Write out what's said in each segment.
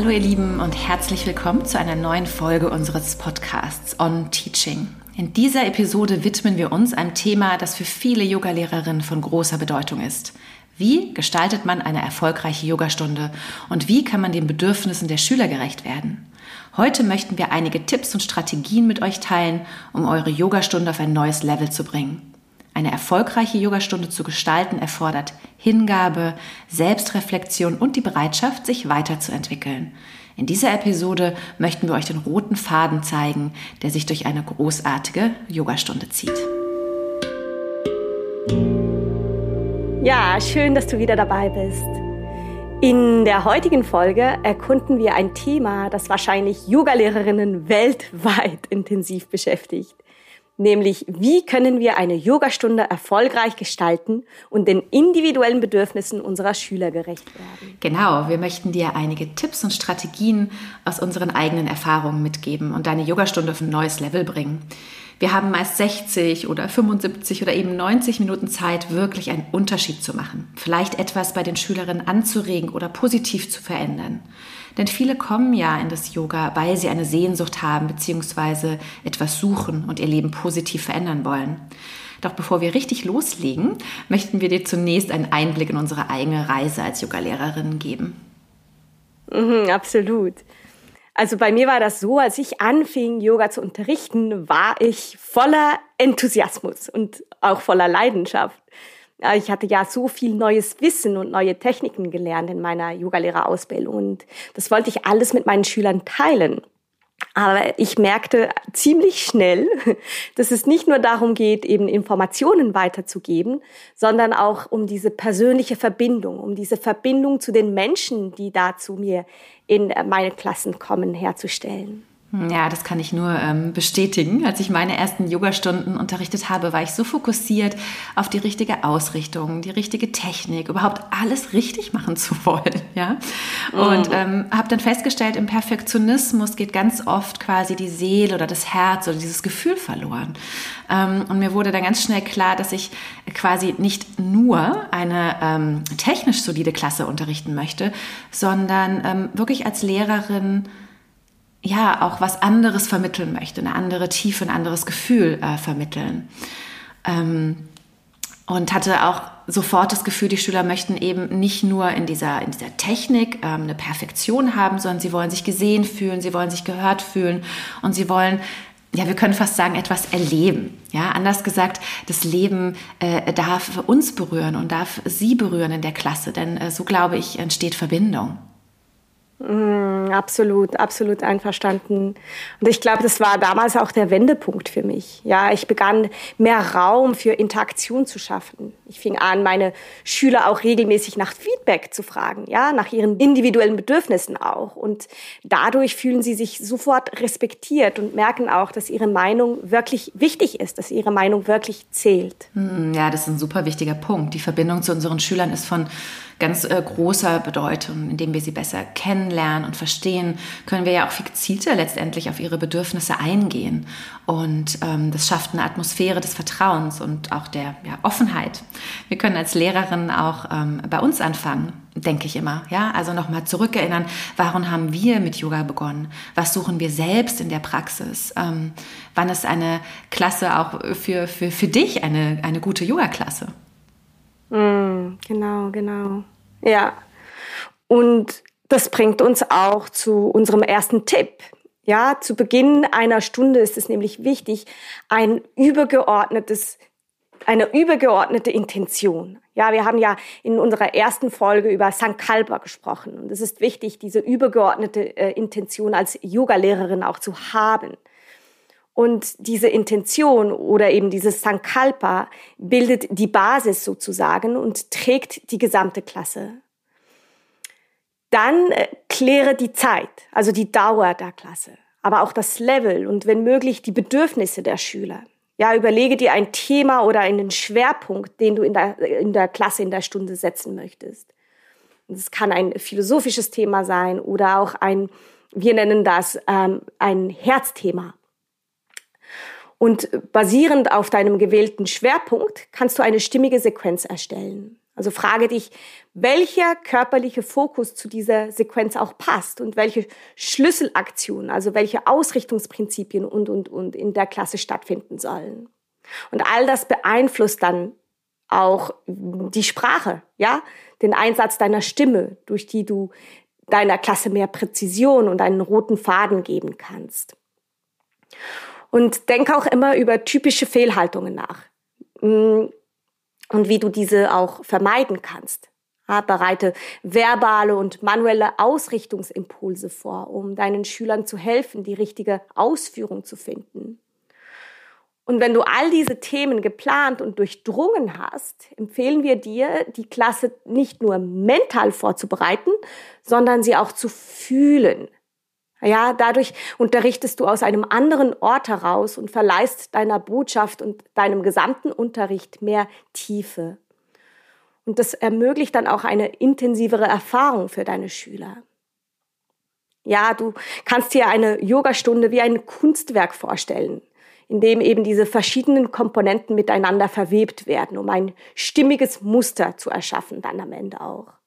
Hallo ihr Lieben und herzlich willkommen zu einer neuen Folge unseres Podcasts On Teaching. In dieser Episode widmen wir uns einem Thema, das für viele Yogalehrerinnen von großer Bedeutung ist. Wie gestaltet man eine erfolgreiche Yogastunde und wie kann man den Bedürfnissen der Schüler gerecht werden? Heute möchten wir einige Tipps und Strategien mit euch teilen, um eure Yogastunde auf ein neues Level zu bringen. Eine erfolgreiche Yogastunde zu gestalten erfordert Hingabe, Selbstreflexion und die Bereitschaft, sich weiterzuentwickeln. In dieser Episode möchten wir euch den roten Faden zeigen, der sich durch eine großartige Yogastunde zieht. Ja, schön, dass du wieder dabei bist. In der heutigen Folge erkunden wir ein Thema, das wahrscheinlich Yogalehrerinnen weltweit intensiv beschäftigt nämlich wie können wir eine Yogastunde erfolgreich gestalten und den individuellen Bedürfnissen unserer Schüler gerecht werden. Genau, wir möchten dir einige Tipps und Strategien aus unseren eigenen Erfahrungen mitgeben und deine Yogastunde auf ein neues Level bringen. Wir haben meist 60 oder 75 oder eben 90 Minuten Zeit, wirklich einen Unterschied zu machen. Vielleicht etwas bei den Schülerinnen anzuregen oder positiv zu verändern. Denn viele kommen ja in das Yoga, weil sie eine Sehnsucht haben bzw. etwas suchen und ihr Leben positiv verändern wollen. Doch bevor wir richtig loslegen, möchten wir dir zunächst einen Einblick in unsere eigene Reise als Yogalehrerin geben. Mhm, absolut. Also bei mir war das so, als ich anfing, Yoga zu unterrichten, war ich voller Enthusiasmus und auch voller Leidenschaft. Ich hatte ja so viel neues Wissen und neue Techniken gelernt in meiner Yogalehrerausbildung und das wollte ich alles mit meinen Schülern teilen. Aber ich merkte ziemlich schnell, dass es nicht nur darum geht, eben Informationen weiterzugeben, sondern auch um diese persönliche Verbindung, um diese Verbindung zu den Menschen, die da zu mir in meine Klassen kommen, herzustellen. Ja, das kann ich nur ähm, bestätigen. Als ich meine ersten Yogastunden unterrichtet habe, war ich so fokussiert auf die richtige Ausrichtung, die richtige Technik, überhaupt alles richtig machen zu wollen. Ja? Und mhm. ähm, habe dann festgestellt, im Perfektionismus geht ganz oft quasi die Seele oder das Herz oder dieses Gefühl verloren. Ähm, und mir wurde dann ganz schnell klar, dass ich quasi nicht nur eine ähm, technisch solide Klasse unterrichten möchte, sondern ähm, wirklich als Lehrerin ja auch was anderes vermitteln möchte, eine andere Tiefe, ein anderes Gefühl äh, vermitteln. Ähm, und hatte auch sofort das Gefühl, die Schüler möchten eben nicht nur in dieser, in dieser Technik ähm, eine Perfektion haben, sondern sie wollen sich gesehen fühlen, sie wollen sich gehört fühlen und sie wollen ja, wir können fast sagen, etwas erleben. Ja, anders gesagt, das Leben äh, darf uns berühren und darf Sie berühren in der Klasse, denn äh, so glaube ich entsteht Verbindung. Mm, absolut, absolut einverstanden. Und ich glaube, das war damals auch der Wendepunkt für mich. Ja, ich begann mehr Raum für Interaktion zu schaffen. Ich fing an, meine Schüler auch regelmäßig nach Feedback zu fragen, ja, nach ihren individuellen Bedürfnissen auch. Und dadurch fühlen sie sich sofort respektiert und merken auch, dass ihre Meinung wirklich wichtig ist, dass ihre Meinung wirklich zählt. Mm, ja, das ist ein super wichtiger Punkt. Die Verbindung zu unseren Schülern ist von ganz äh, großer Bedeutung, indem wir sie besser kennenlernen und verstehen, können wir ja auch gezielter letztendlich auf ihre Bedürfnisse eingehen. Und ähm, das schafft eine Atmosphäre des Vertrauens und auch der ja, Offenheit. Wir können als Lehrerin auch ähm, bei uns anfangen denke ich immer. Ja, also nochmal zurückerinnern, warum haben wir mit Yoga begonnen? Was suchen wir selbst in der Praxis? Ähm, wann ist eine Klasse auch für, für, für dich eine, eine gute Yoga-Klasse? Mm, genau, genau. Ja. Und das bringt uns auch zu unserem ersten Tipp. Ja, zu Beginn einer Stunde ist es nämlich wichtig, ein übergeordnetes, eine übergeordnete Intention. Ja, wir haben ja in unserer ersten Folge über Sankalpa gesprochen. Und es ist wichtig, diese übergeordnete äh, Intention als Yogalehrerin auch zu haben. Und diese Intention oder eben dieses Sankalpa bildet die Basis sozusagen und trägt die gesamte Klasse. Dann äh, kläre die Zeit, also die Dauer der Klasse, aber auch das Level und wenn möglich die Bedürfnisse der Schüler. Ja, überlege dir ein Thema oder einen Schwerpunkt, den du in der, in der Klasse, in der Stunde setzen möchtest. Es kann ein philosophisches Thema sein oder auch ein, wir nennen das ähm, ein Herzthema. Und basierend auf deinem gewählten Schwerpunkt kannst du eine stimmige Sequenz erstellen. Also frage dich, welcher körperliche Fokus zu dieser Sequenz auch passt und welche Schlüsselaktionen, also welche Ausrichtungsprinzipien und, und, und in der Klasse stattfinden sollen. Und all das beeinflusst dann auch die Sprache, ja, den Einsatz deiner Stimme, durch die du deiner Klasse mehr Präzision und einen roten Faden geben kannst. Und denk auch immer über typische Fehlhaltungen nach. Und wie du diese auch vermeiden kannst. Ja, bereite verbale und manuelle Ausrichtungsimpulse vor, um deinen Schülern zu helfen, die richtige Ausführung zu finden. Und wenn du all diese Themen geplant und durchdrungen hast, empfehlen wir dir, die Klasse nicht nur mental vorzubereiten, sondern sie auch zu fühlen, ja, dadurch unterrichtest du aus einem anderen Ort heraus und verleihst deiner Botschaft und deinem gesamten Unterricht mehr Tiefe. Und das ermöglicht dann auch eine intensivere Erfahrung für deine Schüler. Ja, du kannst dir eine Yogastunde wie ein Kunstwerk vorstellen, in dem eben diese verschiedenen Komponenten miteinander verwebt werden, um ein stimmiges Muster zu erschaffen, dann am Ende auch.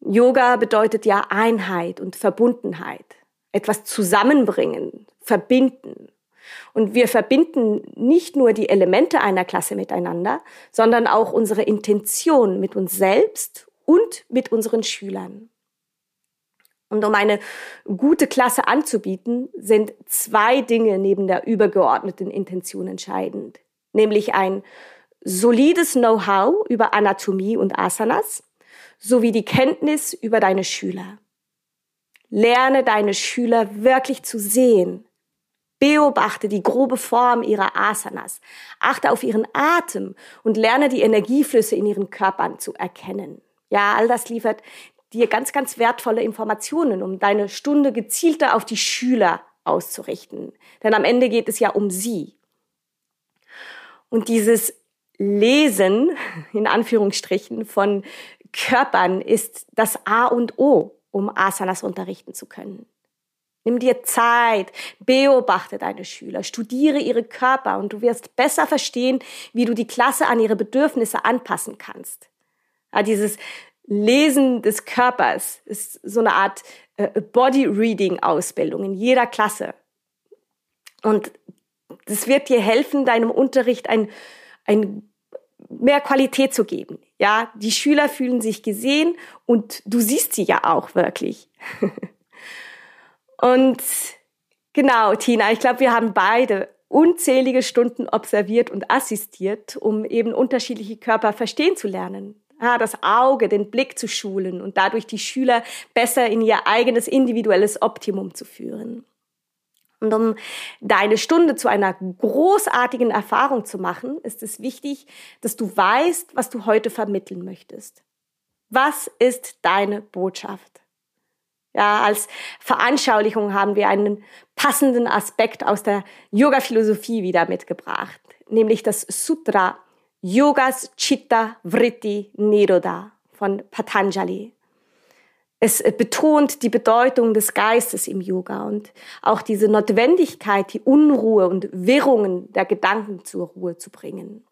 Yoga bedeutet ja Einheit und Verbundenheit, etwas zusammenbringen, verbinden. Und wir verbinden nicht nur die Elemente einer Klasse miteinander, sondern auch unsere Intention mit uns selbst und mit unseren Schülern. Und um eine gute Klasse anzubieten, sind zwei Dinge neben der übergeordneten Intention entscheidend, nämlich ein solides Know-how über Anatomie und Asanas sowie die Kenntnis über deine Schüler. Lerne deine Schüler wirklich zu sehen. Beobachte die grobe Form ihrer Asanas. Achte auf ihren Atem und lerne die Energieflüsse in ihren Körpern zu erkennen. Ja, all das liefert dir ganz, ganz wertvolle Informationen, um deine Stunde gezielter auf die Schüler auszurichten. Denn am Ende geht es ja um sie. Und dieses Lesen, in Anführungsstrichen, von Körpern ist das A und O, um Asanas unterrichten zu können. Nimm dir Zeit, beobachte deine Schüler, studiere ihre Körper und du wirst besser verstehen, wie du die Klasse an ihre Bedürfnisse anpassen kannst. Ja, dieses Lesen des Körpers ist so eine Art äh, Body-Reading-Ausbildung in jeder Klasse. Und das wird dir helfen, deinem Unterricht ein, ein mehr Qualität zu geben. Ja, die Schüler fühlen sich gesehen und du siehst sie ja auch wirklich. und genau, Tina, ich glaube, wir haben beide unzählige Stunden observiert und assistiert, um eben unterschiedliche Körper verstehen zu lernen. Ja, das Auge, den Blick zu schulen und dadurch die Schüler besser in ihr eigenes individuelles Optimum zu führen. Und um deine Stunde zu einer großartigen Erfahrung zu machen, ist es wichtig, dass du weißt, was du heute vermitteln möchtest. Was ist deine Botschaft? Ja, als Veranschaulichung haben wir einen passenden Aspekt aus der Yoga-Philosophie wieder mitgebracht, nämlich das Sutra Yogas Chitta Vritti Niroda von Patanjali. Es äh, betont die Bedeutung des Geistes im Yoga und auch diese Notwendigkeit, die Unruhe und Wirrungen der Gedanken zur Ruhe zu bringen.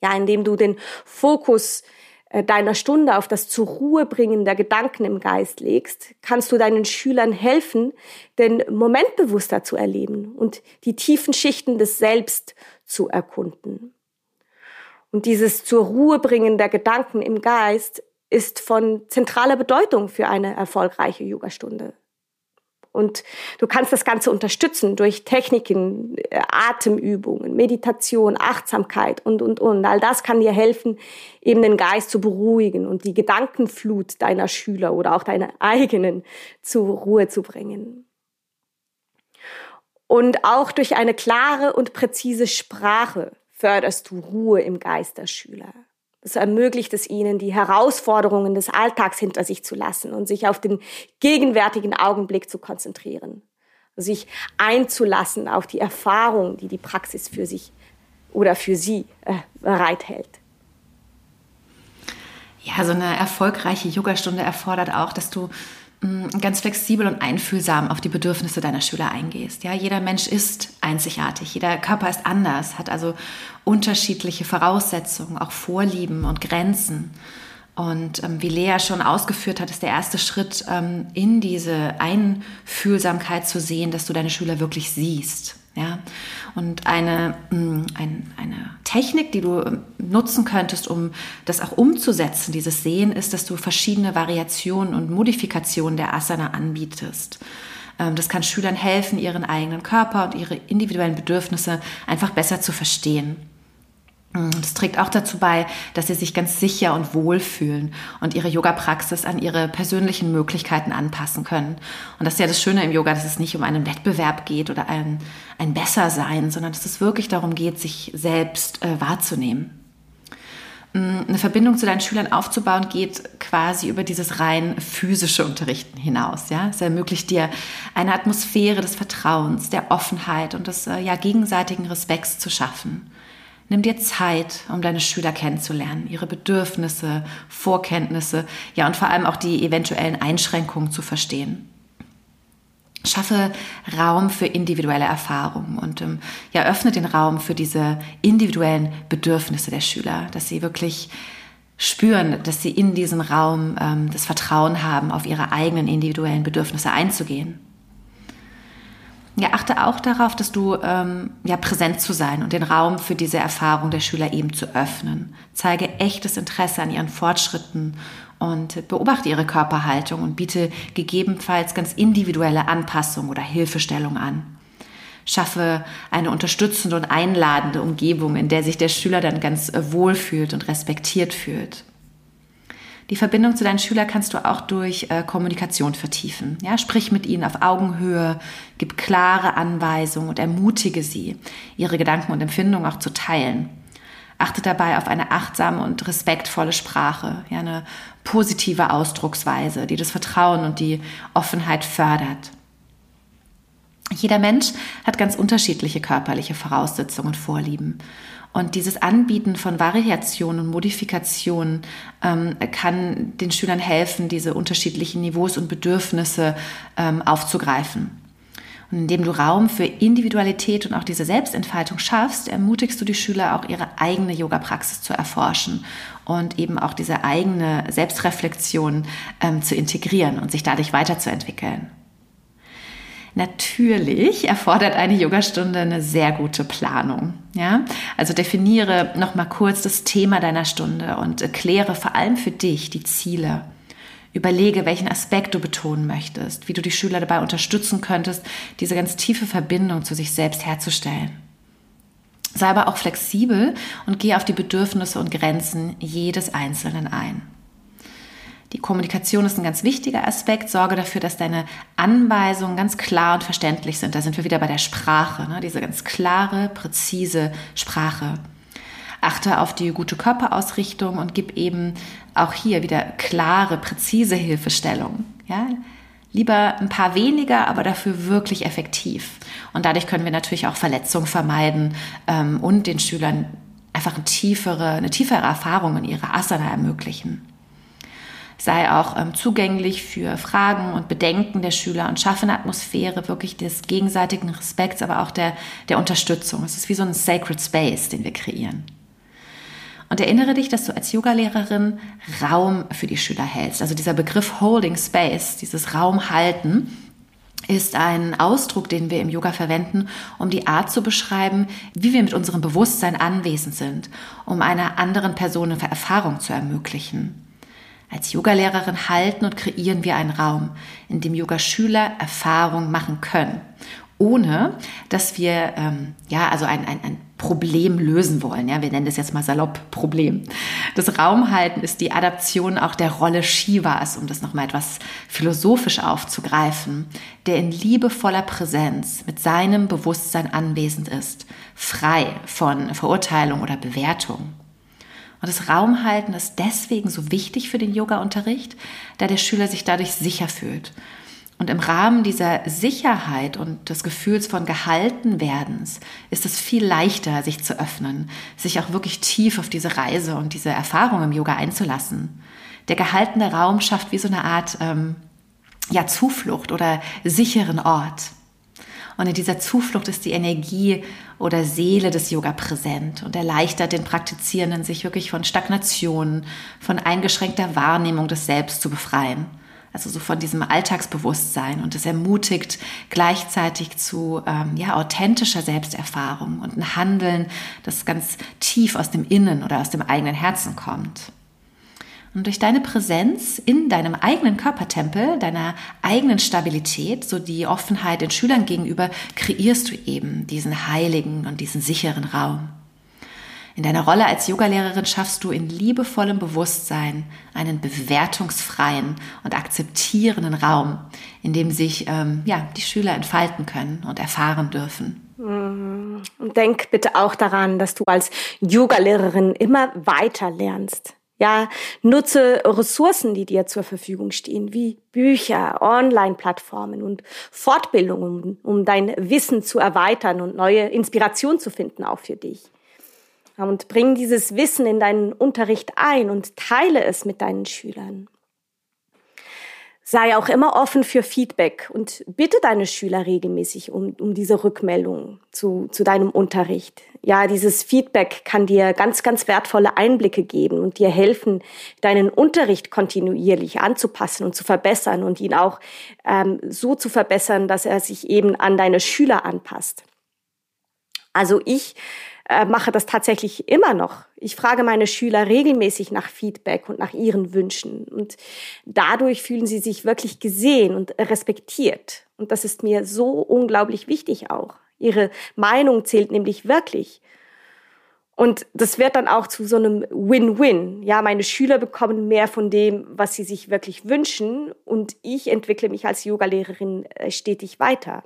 Ja, indem du den Fokus äh, deiner Stunde auf das zur Ruhe bringen der Gedanken im Geist legst, kannst du deinen Schülern helfen, den Moment bewusster zu erleben und die tiefen Schichten des Selbst zu erkunden. Und dieses zur Ruhe bringen der Gedanken im Geist ist von zentraler Bedeutung für eine erfolgreiche Yogastunde. Und du kannst das Ganze unterstützen durch Techniken, äh, Atemübungen, Meditation, Achtsamkeit und, und, und. All das kann dir helfen, eben den Geist zu beruhigen und die Gedankenflut deiner Schüler oder auch deiner eigenen zur Ruhe zu bringen. Und auch durch eine klare und präzise Sprache förderst du Ruhe im Geist der Schüler. Das ermöglicht es ihnen, die Herausforderungen des Alltags hinter sich zu lassen und sich auf den gegenwärtigen Augenblick zu konzentrieren. Sich einzulassen auf die Erfahrung, die die Praxis für sich oder für sie äh, bereithält. Ja, so eine erfolgreiche Yogastunde erfordert auch, dass du ganz flexibel und einfühlsam auf die Bedürfnisse deiner Schüler eingehst. Ja, jeder Mensch ist einzigartig, jeder Körper ist anders, hat also unterschiedliche Voraussetzungen, auch Vorlieben und Grenzen. Und ähm, wie Lea schon ausgeführt hat, ist der erste Schritt ähm, in diese Einfühlsamkeit zu sehen, dass du deine Schüler wirklich siehst. Ja? Und eine, mm, ein, eine Technik, die du ähm, nutzen könntest, um das auch umzusetzen, dieses Sehen, ist, dass du verschiedene Variationen und Modifikationen der Asana anbietest. Ähm, das kann Schülern helfen, ihren eigenen Körper und ihre individuellen Bedürfnisse einfach besser zu verstehen. Das trägt auch dazu bei, dass sie sich ganz sicher und wohl fühlen und ihre Yoga-Praxis an ihre persönlichen Möglichkeiten anpassen können. Und das ist ja das Schöne im Yoga, dass es nicht um einen Wettbewerb geht oder ein, ein Bessersein, sondern dass es wirklich darum geht, sich selbst äh, wahrzunehmen. Eine Verbindung zu deinen Schülern aufzubauen geht quasi über dieses rein physische Unterrichten hinaus. Ja, es ermöglicht dir eine Atmosphäre des Vertrauens, der Offenheit und des äh, ja gegenseitigen Respekts zu schaffen. Nimm dir Zeit, um deine Schüler kennenzulernen, ihre Bedürfnisse, Vorkenntnisse, ja und vor allem auch die eventuellen Einschränkungen zu verstehen. Schaffe Raum für individuelle Erfahrungen und ähm, ja, öffne den Raum für diese individuellen Bedürfnisse der Schüler, dass sie wirklich spüren, dass sie in diesem Raum ähm, das Vertrauen haben, auf ihre eigenen individuellen Bedürfnisse einzugehen. Ja, achte auch darauf, dass du ähm, ja präsent zu sein und den Raum für diese Erfahrung der Schüler eben zu öffnen. Zeige echtes Interesse an ihren Fortschritten und beobachte ihre Körperhaltung und biete gegebenenfalls ganz individuelle Anpassung oder Hilfestellung an. Schaffe eine unterstützende und einladende Umgebung, in der sich der Schüler dann ganz wohl fühlt und respektiert fühlt. Die Verbindung zu deinen Schülern kannst du auch durch äh, Kommunikation vertiefen. Ja, sprich mit ihnen auf Augenhöhe, gib klare Anweisungen und ermutige sie, ihre Gedanken und Empfindungen auch zu teilen. Achte dabei auf eine achtsame und respektvolle Sprache, ja, eine positive Ausdrucksweise, die das Vertrauen und die Offenheit fördert. Jeder Mensch hat ganz unterschiedliche körperliche Voraussetzungen und Vorlieben. Und dieses Anbieten von Variationen und Modifikationen ähm, kann den Schülern helfen, diese unterschiedlichen Niveaus und Bedürfnisse ähm, aufzugreifen. Und indem du Raum für Individualität und auch diese Selbstentfaltung schaffst, ermutigst du die Schüler auch ihre eigene Yoga-Praxis zu erforschen und eben auch diese eigene Selbstreflexion ähm, zu integrieren und sich dadurch weiterzuentwickeln. Natürlich erfordert eine Yogastunde eine sehr gute Planung. Ja, also definiere noch mal kurz das Thema deiner Stunde und erkläre vor allem für dich die Ziele. Überlege, welchen Aspekt du betonen möchtest, wie du die Schüler dabei unterstützen könntest, diese ganz tiefe Verbindung zu sich selbst herzustellen. Sei aber auch flexibel und gehe auf die Bedürfnisse und Grenzen jedes Einzelnen ein. Die Kommunikation ist ein ganz wichtiger Aspekt. Sorge dafür, dass deine Anweisungen ganz klar und verständlich sind. Da sind wir wieder bei der Sprache, ne? diese ganz klare, präzise Sprache. Achte auf die gute Körperausrichtung und gib eben auch hier wieder klare, präzise Hilfestellung. Ja? Lieber ein paar weniger, aber dafür wirklich effektiv. Und dadurch können wir natürlich auch Verletzungen vermeiden ähm, und den Schülern einfach eine tiefere, eine tiefere Erfahrung in ihrer Asana ermöglichen sei auch ähm, zugänglich für Fragen und Bedenken der Schüler und schaffe eine Atmosphäre wirklich des gegenseitigen Respekts, aber auch der, der Unterstützung. Es ist wie so ein Sacred Space, den wir kreieren. Und erinnere dich, dass du als Yogalehrerin Raum für die Schüler hältst. Also dieser Begriff Holding Space, dieses Raum halten, ist ein Ausdruck, den wir im Yoga verwenden, um die Art zu beschreiben, wie wir mit unserem Bewusstsein anwesend sind, um einer anderen Person eine Erfahrung zu ermöglichen. Als Yogalehrerin halten und kreieren wir einen Raum, in dem Yogaschüler Erfahrung machen können, ohne dass wir ähm, ja also ein, ein, ein Problem lösen wollen. Ja, wir nennen das jetzt mal salopp Problem. Das Raumhalten ist die Adaption auch der Rolle Shivas, um das nochmal etwas philosophisch aufzugreifen, der in liebevoller Präsenz mit seinem Bewusstsein anwesend ist, frei von Verurteilung oder Bewertung. Und das Raumhalten ist deswegen so wichtig für den Yoga-Unterricht, da der Schüler sich dadurch sicher fühlt. Und im Rahmen dieser Sicherheit und des Gefühls von Gehaltenwerdens ist es viel leichter, sich zu öffnen, sich auch wirklich tief auf diese Reise und diese Erfahrung im Yoga einzulassen. Der gehaltene Raum schafft wie so eine Art ähm, ja, Zuflucht oder sicheren Ort. Und in dieser Zuflucht ist die Energie oder Seele des Yoga präsent und erleichtert den Praktizierenden, sich wirklich von Stagnation, von eingeschränkter Wahrnehmung des Selbst zu befreien. Also so von diesem Alltagsbewusstsein und es ermutigt gleichzeitig zu ähm, ja, authentischer Selbsterfahrung und ein Handeln, das ganz tief aus dem Innen oder aus dem eigenen Herzen kommt. Und durch deine Präsenz in deinem eigenen Körpertempel, deiner eigenen Stabilität, so die Offenheit den Schülern gegenüber, kreierst du eben diesen heiligen und diesen sicheren Raum. In deiner Rolle als Yogalehrerin schaffst du in liebevollem Bewusstsein einen bewertungsfreien und akzeptierenden Raum, in dem sich ähm, ja, die Schüler entfalten können und erfahren dürfen. Und denk bitte auch daran, dass du als Yogalehrerin immer weiter lernst. Ja, nutze Ressourcen, die dir zur Verfügung stehen, wie Bücher, Online-Plattformen und Fortbildungen, um dein Wissen zu erweitern und neue Inspiration zu finden, auch für dich. Und bring dieses Wissen in deinen Unterricht ein und teile es mit deinen Schülern. Sei auch immer offen für Feedback und bitte deine Schüler regelmäßig um, um diese Rückmeldung zu, zu deinem Unterricht. Ja, dieses Feedback kann dir ganz, ganz wertvolle Einblicke geben und dir helfen, deinen Unterricht kontinuierlich anzupassen und zu verbessern und ihn auch ähm, so zu verbessern, dass er sich eben an deine Schüler anpasst. Also ich äh, mache das tatsächlich immer noch. Ich frage meine Schüler regelmäßig nach Feedback und nach ihren Wünschen. Und dadurch fühlen sie sich wirklich gesehen und respektiert. Und das ist mir so unglaublich wichtig auch. Ihre Meinung zählt nämlich wirklich. Und das wird dann auch zu so einem Win-Win. Ja, meine Schüler bekommen mehr von dem, was sie sich wirklich wünschen und ich entwickle mich als Yogalehrerin äh, stetig weiter.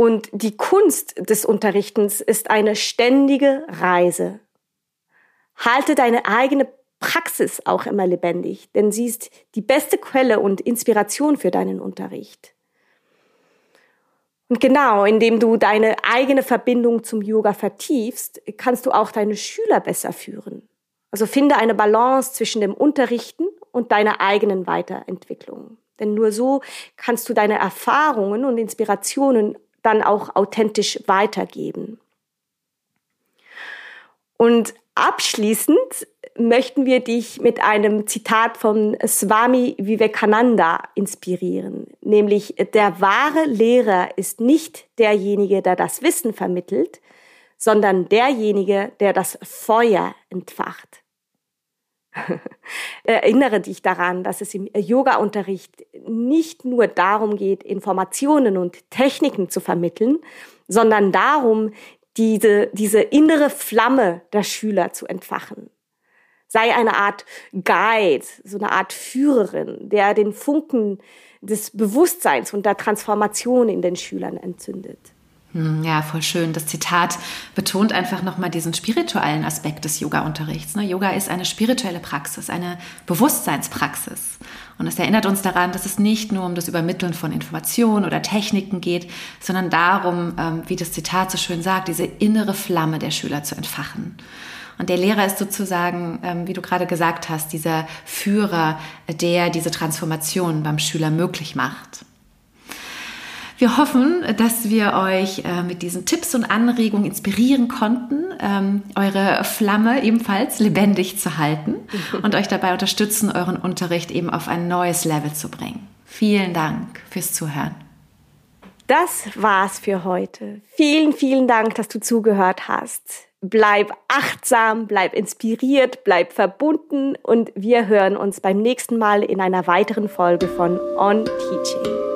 Und die Kunst des Unterrichtens ist eine ständige Reise. Halte deine eigene Praxis auch immer lebendig, denn sie ist die beste Quelle und Inspiration für deinen Unterricht. Und genau, indem du deine eigene Verbindung zum Yoga vertiefst, kannst du auch deine Schüler besser führen. Also finde eine Balance zwischen dem Unterrichten und deiner eigenen Weiterentwicklung. Denn nur so kannst du deine Erfahrungen und Inspirationen dann auch authentisch weitergeben. Und abschließend möchten wir dich mit einem Zitat von Swami Vivekananda inspirieren, nämlich der wahre Lehrer ist nicht derjenige, der das Wissen vermittelt, sondern derjenige, der das Feuer entfacht. Erinnere dich daran, dass es im Yoga-Unterricht nicht nur darum geht, Informationen und Techniken zu vermitteln, sondern darum, diese, diese innere Flamme der Schüler zu entfachen. Sei eine Art Guide, so eine Art Führerin, der den Funken des Bewusstseins und der Transformation in den Schülern entzündet. Hm, ja, voll schön. Das Zitat betont einfach nochmal diesen spirituellen Aspekt des Yoga-Unterrichts. Ne? Yoga ist eine spirituelle Praxis, eine Bewusstseinspraxis. Und es erinnert uns daran, dass es nicht nur um das Übermitteln von Informationen oder Techniken geht, sondern darum, ähm, wie das Zitat so schön sagt, diese innere Flamme der Schüler zu entfachen. Und der Lehrer ist sozusagen, ähm, wie du gerade gesagt hast, dieser Führer, der diese Transformation beim Schüler möglich macht. Wir hoffen, dass wir euch äh, mit diesen Tipps und Anregungen inspirieren konnten, ähm, eure Flamme ebenfalls lebendig zu halten und euch dabei unterstützen, euren Unterricht eben auf ein neues Level zu bringen. Vielen Dank fürs Zuhören. Das war's für heute. Vielen, vielen Dank, dass du zugehört hast. Bleib achtsam, bleib inspiriert, bleib verbunden und wir hören uns beim nächsten Mal in einer weiteren Folge von On Teaching.